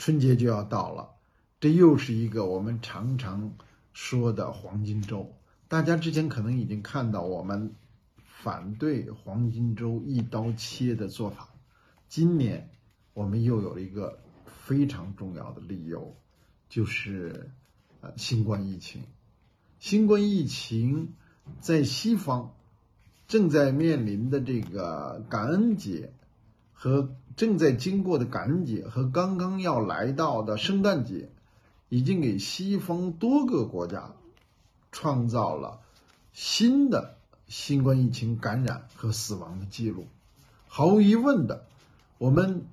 春节就要到了，这又是一个我们常常说的黄金周。大家之前可能已经看到我们反对黄金周一刀切的做法，今年我们又有了一个非常重要的理由，就是呃新冠疫情。新冠疫情在西方正在面临的这个感恩节和正在经过的感恩节和刚刚要来到的圣诞节，已经给西方多个国家。创造了新的新冠疫情感染和死亡的记录。毫无疑问的，我们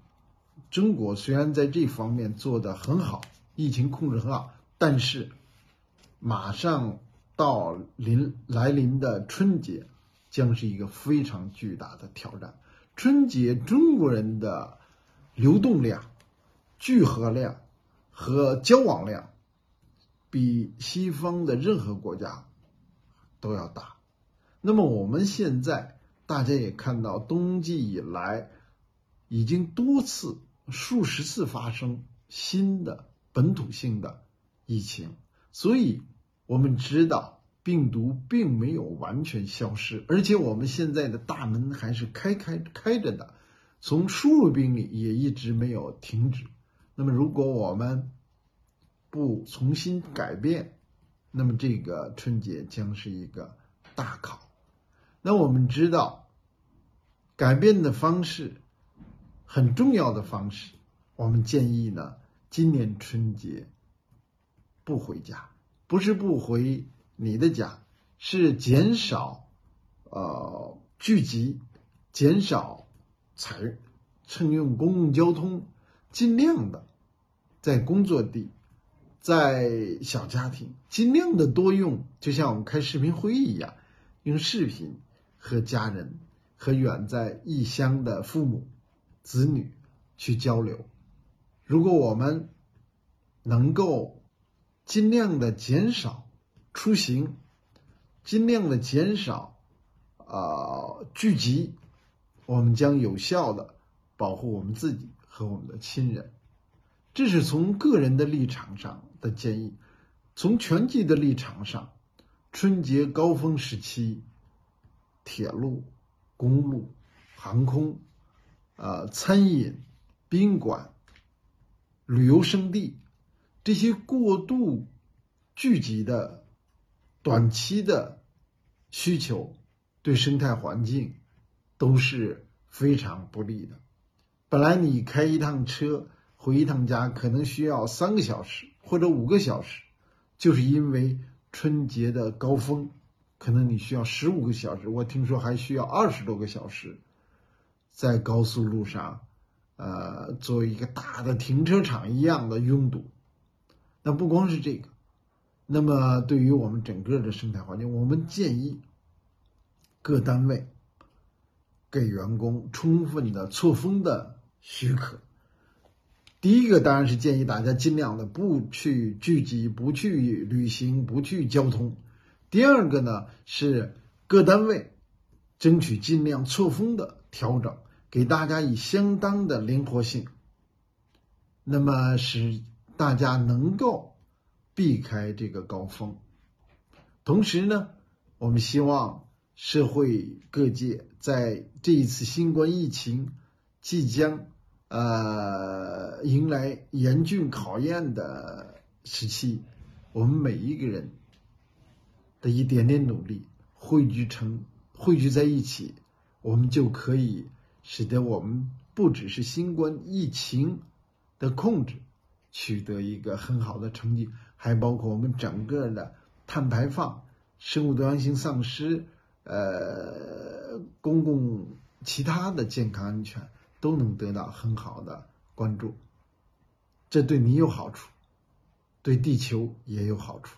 中国虽然在这方面做得很好，疫情控制很好，但是马上到临来临的春节将是一个非常巨大的挑战。春节中国人的流动量、聚合量和交往量。比西方的任何国家都要大。那么我们现在大家也看到，冬季以来已经多次、数十次发生新的本土性的疫情，所以我们知道病毒并没有完全消失，而且我们现在的大门还是开开开着的，从输入病例也一直没有停止。那么如果我们不重新改变，那么这个春节将是一个大考。那我们知道，改变的方式很重要的方式，我们建议呢，今年春节不回家，不是不回你的家，是减少呃聚集，减少采乘用公共交通，尽量的在工作地。在小家庭，尽量的多用，就像我们开视频会议一样，用视频和家人和远在异乡的父母、子女去交流。如果我们能够尽量的减少出行，尽量的减少啊聚集，我们将有效的保护我们自己和我们的亲人。这是从个人的立场上的建议，从全局的立场上，春节高峰时期，铁路、公路、航空、呃餐饮、宾馆、旅游胜地这些过度聚集的短期的需求，对生态环境都是非常不利的。本来你开一趟车。回一趟家可能需要三个小时或者五个小时，就是因为春节的高峰，可能你需要十五个小时。我听说还需要二十多个小时，在高速路上，呃，作为一个大的停车场一样的拥堵。那不光是这个，那么对于我们整个的生态环境，我们建议各单位给员工充分的错峰的许可。第一个当然是建议大家尽量的不去聚集、不去旅行、不去交通。第二个呢是各单位争取尽量错峰的调整，给大家以相当的灵活性，那么使大家能够避开这个高峰。同时呢，我们希望社会各界在这一次新冠疫情即将。呃，迎来严峻考验的时期，我们每一个人的一点点努力汇聚成汇聚在一起，我们就可以使得我们不只是新冠疫情的控制取得一个很好的成绩，还包括我们整个的碳排放、生物多样性丧失、呃，公共其他的健康安全。都能得到很好的关注，这对你有好处，对地球也有好处。